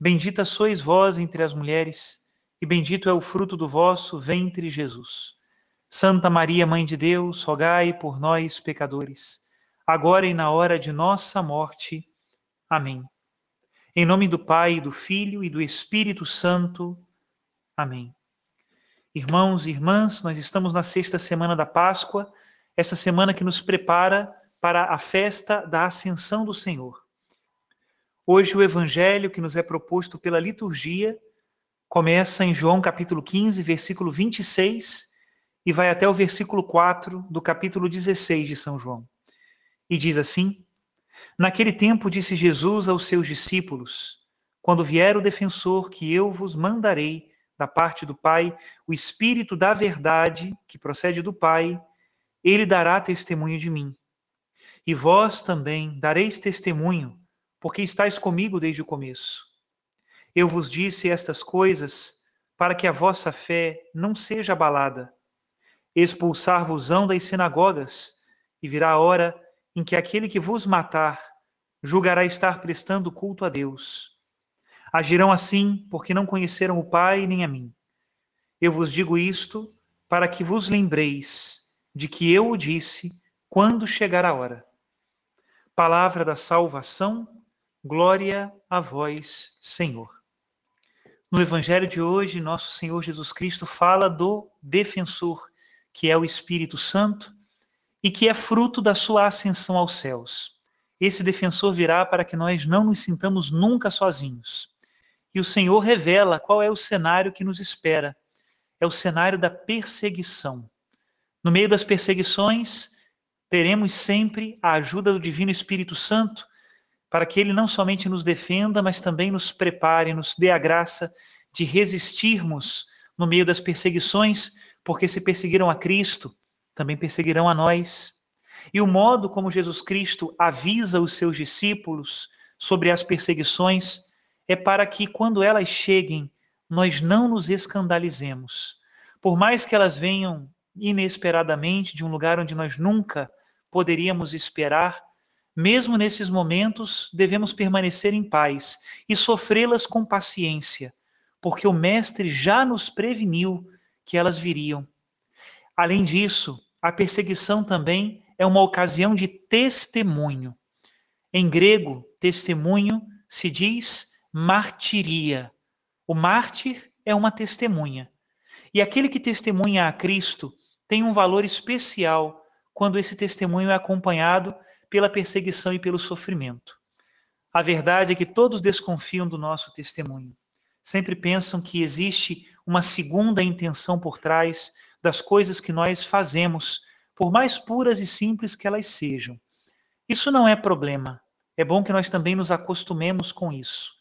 Bendita sois vós entre as mulheres, e bendito é o fruto do vosso ventre, Jesus. Santa Maria, Mãe de Deus, rogai por nós, pecadores, agora e na hora de nossa morte. Amém. Em nome do Pai, do Filho e do Espírito Santo. Amém. Irmãos e irmãs, nós estamos na sexta semana da Páscoa, esta semana que nos prepara para a festa da Ascensão do Senhor. Hoje o evangelho que nos é proposto pela liturgia começa em João capítulo 15, versículo 26 e vai até o versículo 4 do capítulo 16 de São João. E diz assim: Naquele tempo disse Jesus aos seus discípulos: Quando vier o defensor que eu vos mandarei da parte do Pai, o Espírito da verdade, que procede do Pai, ele dará testemunho de mim. E vós também dareis testemunho, porque estáis comigo desde o começo. Eu vos disse estas coisas para que a vossa fé não seja abalada. Expulsar-vos-ão das sinagogas, e virá a hora em que aquele que vos matar julgará estar prestando culto a Deus. Agirão assim porque não conheceram o Pai nem a mim. Eu vos digo isto para que vos lembreis de que eu o disse quando chegar a hora. Palavra da salvação Glória a vós, Senhor. No Evangelho de hoje, nosso Senhor Jesus Cristo fala do defensor, que é o Espírito Santo e que é fruto da sua ascensão aos céus. Esse defensor virá para que nós não nos sintamos nunca sozinhos. E o Senhor revela qual é o cenário que nos espera. É o cenário da perseguição. No meio das perseguições, teremos sempre a ajuda do Divino Espírito Santo para que Ele não somente nos defenda, mas também nos prepare, nos dê a graça de resistirmos no meio das perseguições, porque se perseguiram a Cristo, também perseguirão a nós. E o modo como Jesus Cristo avisa os seus discípulos sobre as perseguições é para que, quando elas cheguem, nós não nos escandalizemos. Por mais que elas venham inesperadamente de um lugar onde nós nunca poderíamos esperar, mesmo nesses momentos, devemos permanecer em paz e sofrê-las com paciência, porque o Mestre já nos preveniu que elas viriam. Além disso, a perseguição também é uma ocasião de testemunho. Em grego, testemunho se diz martiria. O mártir é uma testemunha. E aquele que testemunha a Cristo tem um valor especial quando esse testemunho é acompanhado pela perseguição e pelo sofrimento. A verdade é que todos desconfiam do nosso testemunho. Sempre pensam que existe uma segunda intenção por trás das coisas que nós fazemos, por mais puras e simples que elas sejam. Isso não é problema. É bom que nós também nos acostumemos com isso.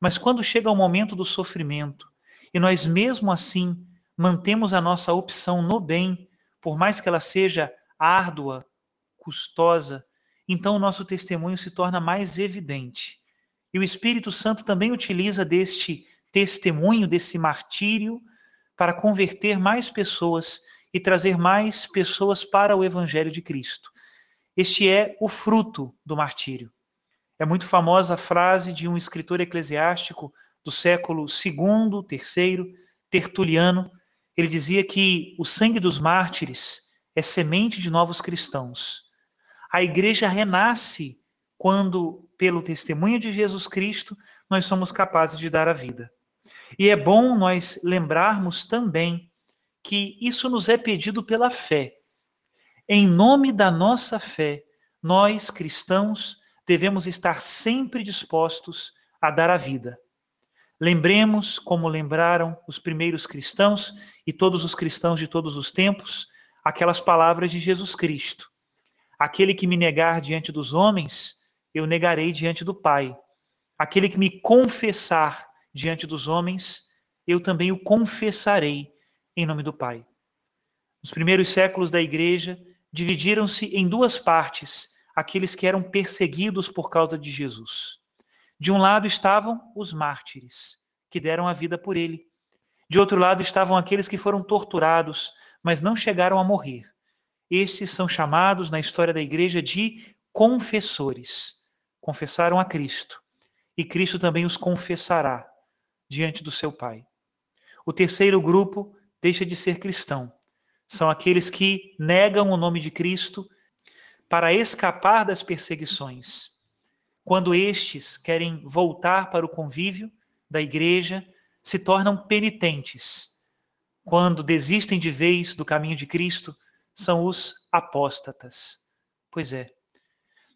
Mas quando chega o momento do sofrimento e nós mesmo assim mantemos a nossa opção no bem, por mais que ela seja árdua, custosa, então o nosso testemunho se torna mais evidente. E o Espírito Santo também utiliza deste testemunho, desse martírio, para converter mais pessoas e trazer mais pessoas para o Evangelho de Cristo. Este é o fruto do martírio. É muito famosa a frase de um escritor eclesiástico do século II, III, Tertuliano. Ele dizia que o sangue dos mártires é semente de novos cristãos. A igreja renasce quando, pelo testemunho de Jesus Cristo, nós somos capazes de dar a vida. E é bom nós lembrarmos também que isso nos é pedido pela fé. Em nome da nossa fé, nós cristãos devemos estar sempre dispostos a dar a vida. Lembremos, como lembraram os primeiros cristãos e todos os cristãos de todos os tempos, aquelas palavras de Jesus Cristo: Aquele que me negar diante dos homens, eu negarei diante do Pai. Aquele que me confessar diante dos homens, eu também o confessarei em nome do Pai. Os primeiros séculos da igreja dividiram-se em duas partes aqueles que eram perseguidos por causa de Jesus. De um lado estavam os mártires, que deram a vida por ele. De outro lado estavam aqueles que foram torturados, mas não chegaram a morrer. Estes são chamados na história da igreja de confessores. Confessaram a Cristo, e Cristo também os confessará diante do seu Pai. O terceiro grupo deixa de ser cristão. São aqueles que negam o nome de Cristo para escapar das perseguições. Quando estes querem voltar para o convívio da igreja, se tornam penitentes. Quando desistem de vez do caminho de Cristo, são os apóstatas. Pois é,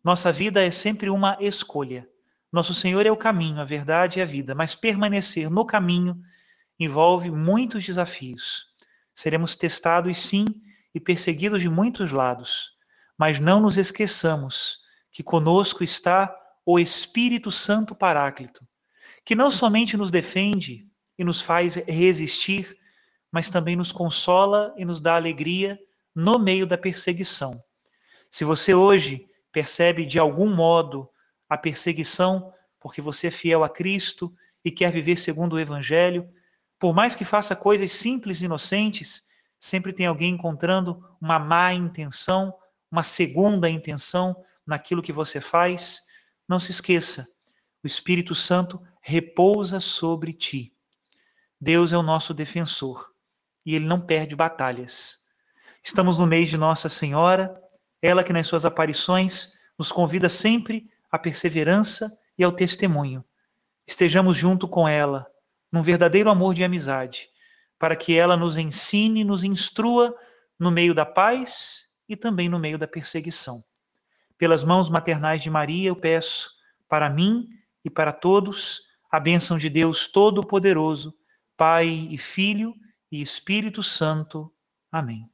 nossa vida é sempre uma escolha. Nosso Senhor é o caminho, a verdade e a vida, mas permanecer no caminho envolve muitos desafios. Seremos testados, sim, e perseguidos de muitos lados, mas não nos esqueçamos que conosco está o Espírito Santo Paráclito, que não somente nos defende e nos faz resistir, mas também nos consola e nos dá alegria no meio da perseguição. Se você hoje percebe de algum modo a perseguição, porque você é fiel a Cristo e quer viver segundo o Evangelho. Por mais que faça coisas simples e inocentes, sempre tem alguém encontrando uma má intenção, uma segunda intenção naquilo que você faz. Não se esqueça, o Espírito Santo repousa sobre ti. Deus é o nosso defensor e ele não perde batalhas. Estamos no mês de Nossa Senhora, ela que nas suas aparições nos convida sempre à perseverança e ao testemunho. Estejamos junto com ela, num verdadeiro amor de amizade, para que ela nos ensine, nos instrua no meio da paz e também no meio da perseguição. Pelas mãos maternais de Maria, eu peço para mim e para todos a bênção de Deus Todo-Poderoso, Pai e Filho e Espírito Santo. Amém.